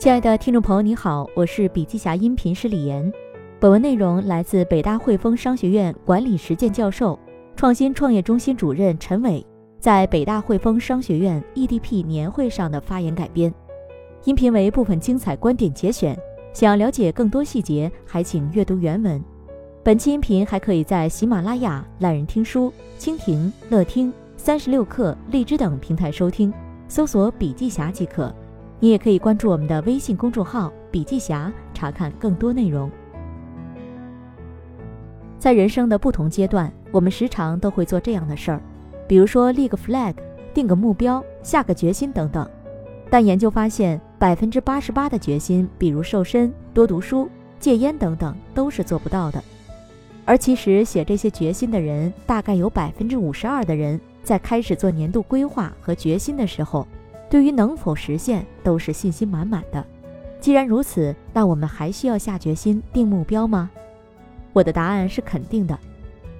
亲爱的听众朋友，你好，我是笔记侠音频师李岩。本文内容来自北大汇丰商学院管理实践教授、创新创业中心主任陈伟在北大汇丰商学院 EDP 年会上的发言改编。音频为部分精彩观点节选，想了解更多细节，还请阅读原文。本期音频还可以在喜马拉雅、懒人听书、蜻蜓、乐听、三十六课、荔枝等平台收听，搜索“笔记侠”即可。你也可以关注我们的微信公众号“笔记侠”，查看更多内容。在人生的不同阶段，我们时常都会做这样的事儿，比如说立个 flag、定个目标、下个决心等等。但研究发现，百分之八十八的决心，比如瘦身、多读书、戒烟等等，都是做不到的。而其实写这些决心的人，大概有百分之五十二的人在开始做年度规划和决心的时候。对于能否实现，都是信心满满的。既然如此，那我们还需要下决心定目标吗？我的答案是肯定的。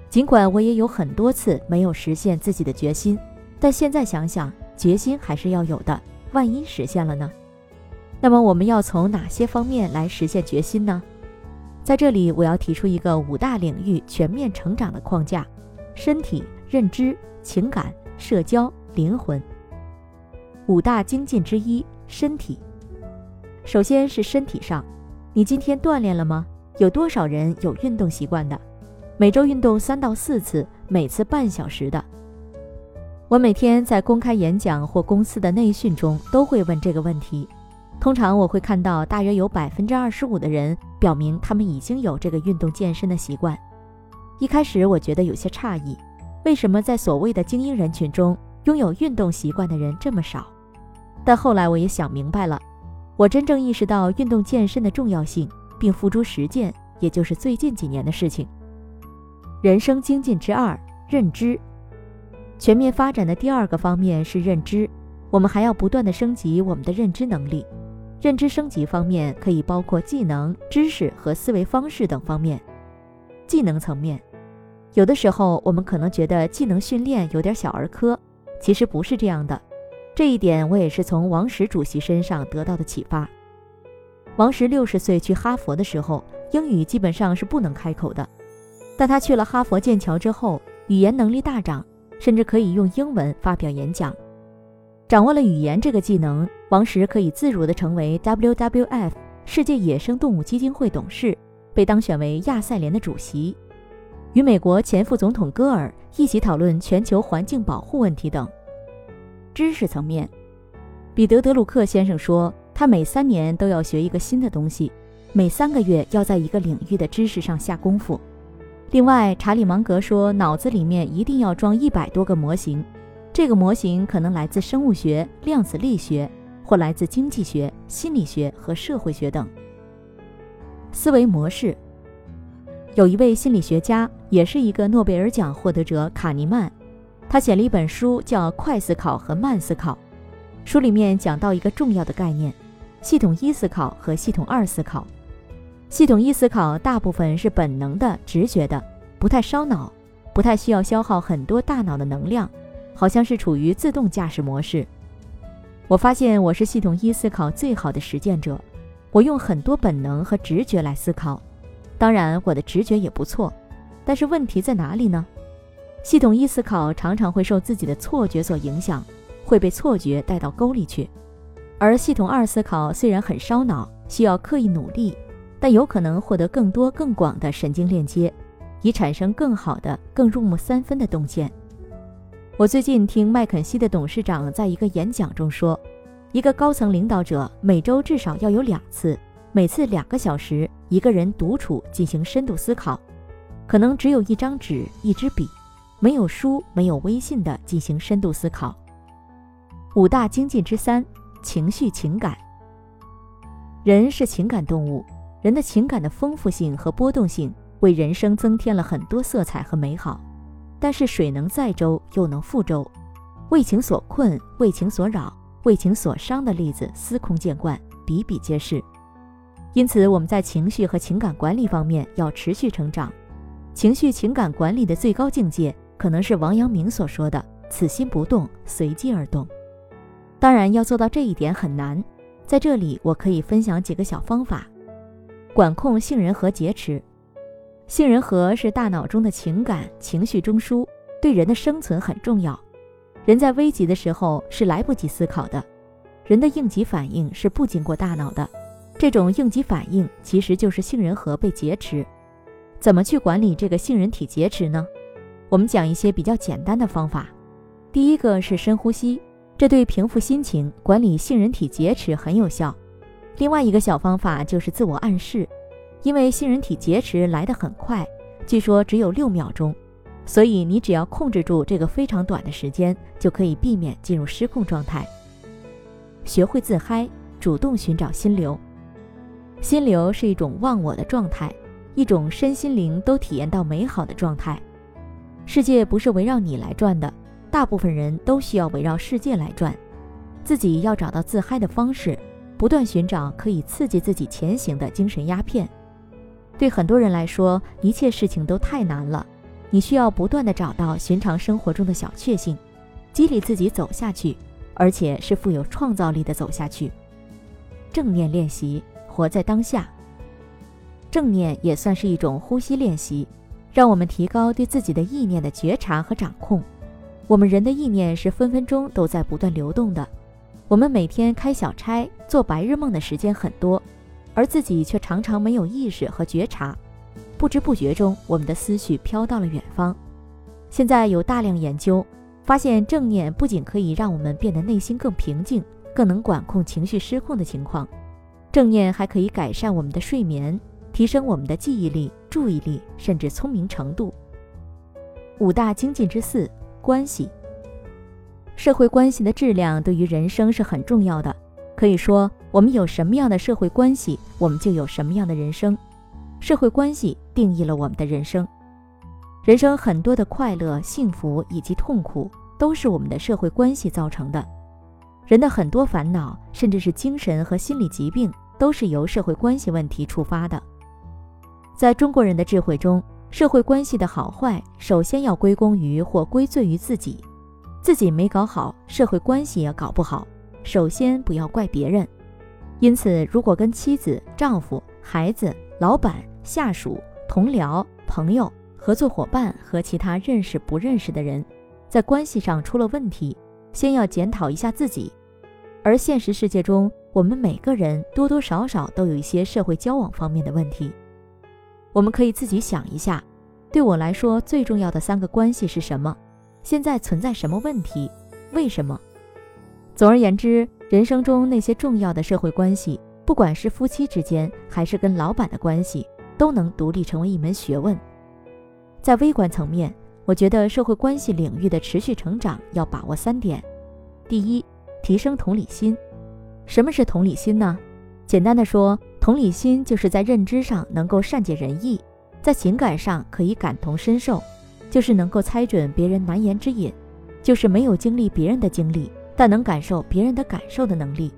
尽管我也有很多次没有实现自己的决心，但现在想想，决心还是要有的。万一实现了呢？那么我们要从哪些方面来实现决心呢？在这里，我要提出一个五大领域全面成长的框架：身体、认知、情感、社交、灵魂。五大精进之一，身体。首先是身体上，你今天锻炼了吗？有多少人有运动习惯的？每周运动三到四次，每次半小时的。我每天在公开演讲或公司的内训中都会问这个问题。通常我会看到大约有百分之二十五的人表明他们已经有这个运动健身的习惯。一开始我觉得有些诧异，为什么在所谓的精英人群中？拥有运动习惯的人这么少，但后来我也想明白了，我真正意识到运动健身的重要性，并付诸实践，也就是最近几年的事情。人生精进之二，认知。全面发展的第二个方面是认知，我们还要不断的升级我们的认知能力。认知升级方面可以包括技能、知识和思维方式等方面。技能层面，有的时候我们可能觉得技能训练有点小儿科。其实不是这样的，这一点我也是从王石主席身上得到的启发。王石六十岁去哈佛的时候，英语基本上是不能开口的，但他去了哈佛剑桥之后，语言能力大涨，甚至可以用英文发表演讲。掌握了语言这个技能，王石可以自如地成为 WWF 世界野生动物基金会董事，被当选为亚赛联的主席。与美国前副总统戈尔一起讨论全球环境保护问题等。知识层面，彼得·德鲁克先生说，他每三年都要学一个新的东西，每三个月要在一个领域的知识上下功夫。另外，查理·芒格说，脑子里面一定要装一百多个模型，这个模型可能来自生物学、量子力学，或来自经济学、心理学和社会学等。思维模式。有一位心理学家，也是一个诺贝尔奖获得者卡尼曼，他写了一本书叫《快思考和慢思考》。书里面讲到一个重要的概念：系统一思考和系统二思考。系统一思考大部分是本能的、直觉的，不太烧脑，不太需要消耗很多大脑的能量，好像是处于自动驾驶模式。我发现我是系统一思考最好的实践者，我用很多本能和直觉来思考。当然，我的直觉也不错，但是问题在哪里呢？系统一思考常常会受自己的错觉所影响，会被错觉带到沟里去；而系统二思考虽然很烧脑，需要刻意努力，但有可能获得更多更广的神经链接，以产生更好的、更入木三分的洞见。我最近听麦肯锡的董事长在一个演讲中说，一个高层领导者每周至少要有两次。每次两个小时，一个人独处进行深度思考，可能只有一张纸、一支笔，没有书、没有微信的进行深度思考。五大精进之三：情绪情感。人是情感动物，人的情感的丰富性和波动性为人生增添了很多色彩和美好。但是水能载舟，又能覆舟，为情所困、为情所扰、为情所伤的例子司空见惯，比比皆是。因此，我们在情绪和情感管理方面要持续成长。情绪情感管理的最高境界，可能是王阳明所说的“此心不动，随机而动”。当然，要做到这一点很难。在这里我可以分享几个小方法，管控杏仁核劫持。杏仁核是大脑中的情感情绪中枢，对人的生存很重要。人在危急的时候是来不及思考的，人的应急反应是不经过大脑的。这种应急反应其实就是杏仁核被劫持。怎么去管理这个杏仁体劫持呢？我们讲一些比较简单的方法。第一个是深呼吸，这对平复心情、管理杏仁体劫持很有效。另外一个小方法就是自我暗示，因为杏仁体劫持来得很快，据说只有六秒钟，所以你只要控制住这个非常短的时间，就可以避免进入失控状态。学会自嗨，主动寻找心流。心流是一种忘我的状态，一种身心灵都体验到美好的状态。世界不是围绕你来转的，大部分人都需要围绕世界来转。自己要找到自嗨的方式，不断寻找可以刺激自己前行的精神鸦片。对很多人来说，一切事情都太难了，你需要不断的找到寻常生活中的小确幸，激励自己走下去，而且是富有创造力的走下去。正念练习。活在当下，正念也算是一种呼吸练习，让我们提高对自己的意念的觉察和掌控。我们人的意念是分分钟都在不断流动的，我们每天开小差、做白日梦的时间很多，而自己却常常没有意识和觉察，不知不觉中，我们的思绪飘到了远方。现在有大量研究发现，正念不仅可以让我们变得内心更平静，更能管控情绪失控的情况。正念还可以改善我们的睡眠，提升我们的记忆力、注意力，甚至聪明程度。五大精进之四：关系。社会关系的质量对于人生是很重要的。可以说，我们有什么样的社会关系，我们就有什么样的人生。社会关系定义了我们的人生。人生很多的快乐、幸福以及痛苦，都是我们的社会关系造成的。人的很多烦恼，甚至是精神和心理疾病。都是由社会关系问题触发的。在中国人的智慧中，社会关系的好坏首先要归功于或归罪于自己，自己没搞好，社会关系也搞不好。首先不要怪别人。因此，如果跟妻子、丈夫、孩子、老板、下属、同僚、朋友、合作伙伴和其他认识不认识的人，在关系上出了问题，先要检讨一下自己。而现实世界中，我们每个人多多少少都有一些社会交往方面的问题，我们可以自己想一下，对我来说最重要的三个关系是什么？现在存在什么问题？为什么？总而言之，人生中那些重要的社会关系，不管是夫妻之间，还是跟老板的关系，都能独立成为一门学问。在微观层面，我觉得社会关系领域的持续成长要把握三点：第一，提升同理心。什么是同理心呢？简单的说，同理心就是在认知上能够善解人意，在情感上可以感同身受，就是能够猜准别人难言之隐，就是没有经历别人的经历，但能感受别人的感受的能力。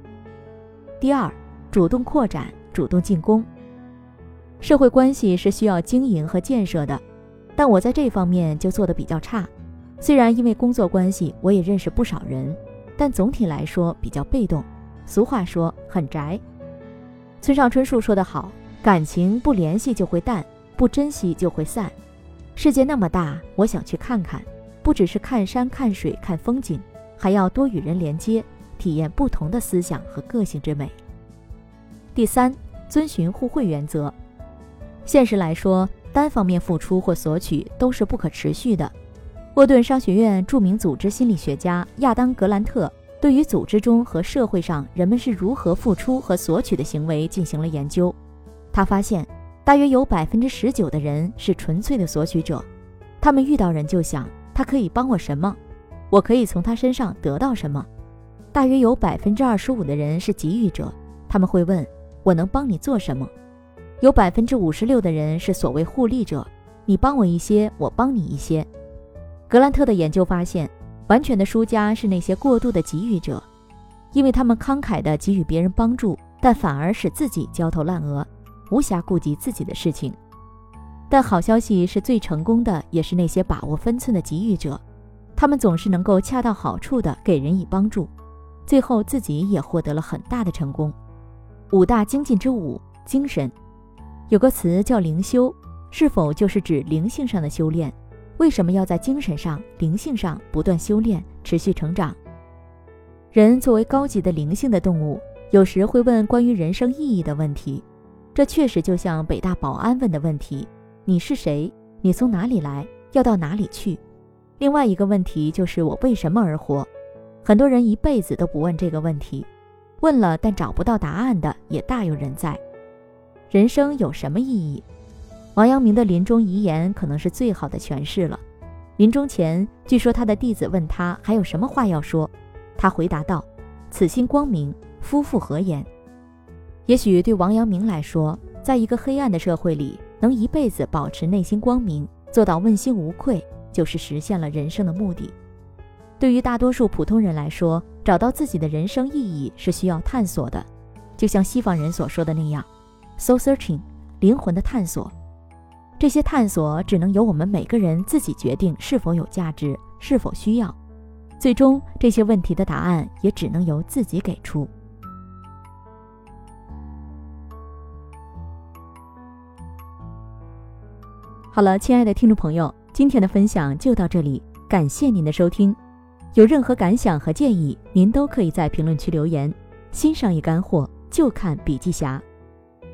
第二，主动扩展，主动进攻。社会关系是需要经营和建设的，但我在这方面就做得比较差。虽然因为工作关系，我也认识不少人，但总体来说比较被动。俗话说很宅。村上春树说得好，感情不联系就会淡，不珍惜就会散。世界那么大，我想去看看，不只是看山看水看风景，还要多与人连接，体验不同的思想和个性之美。第三，遵循互惠原则。现实来说，单方面付出或索取都是不可持续的。沃顿商学院著名组织心理学家亚当·格兰特。对于组织中和社会上人们是如何付出和索取的行为进行了研究，他发现，大约有百分之十九的人是纯粹的索取者，他们遇到人就想他可以帮我什么，我可以从他身上得到什么。大约有百分之二十五的人是给予者，他们会问我能帮你做什么。有百分之五十六的人是所谓互利者，你帮我一些，我帮你一些。格兰特的研究发现。完全的输家是那些过度的给予者，因为他们慷慨地给予别人帮助，但反而使自己焦头烂额，无暇顾及自己的事情。但好消息是最成功的，也是那些把握分寸的给予者，他们总是能够恰到好处地给人以帮助，最后自己也获得了很大的成功。五大精进之五，精神。有个词叫灵修，是否就是指灵性上的修炼？为什么要在精神上、灵性上不断修炼、持续成长？人作为高级的灵性的动物，有时会问关于人生意义的问题。这确实就像北大保安问的问题：你是谁？你从哪里来？要到哪里去？另外一个问题就是我为什么而活？很多人一辈子都不问这个问题，问了但找不到答案的也大有人在。人生有什么意义？王阳明的临终遗言可能是最好的诠释了。临终前，据说他的弟子问他还有什么话要说，他回答道：“此心光明，夫复何言？”也许对王阳明来说，在一个黑暗的社会里，能一辈子保持内心光明，做到问心无愧，就是实现了人生的目的。对于大多数普通人来说，找到自己的人生意义是需要探索的，就像西方人所说的那样，soul searching，灵魂的探索。这些探索只能由我们每个人自己决定是否有价值，是否需要。最终，这些问题的答案也只能由自己给出。好了，亲爱的听众朋友，今天的分享就到这里，感谢您的收听。有任何感想和建议，您都可以在评论区留言。新商业干货就看笔记侠，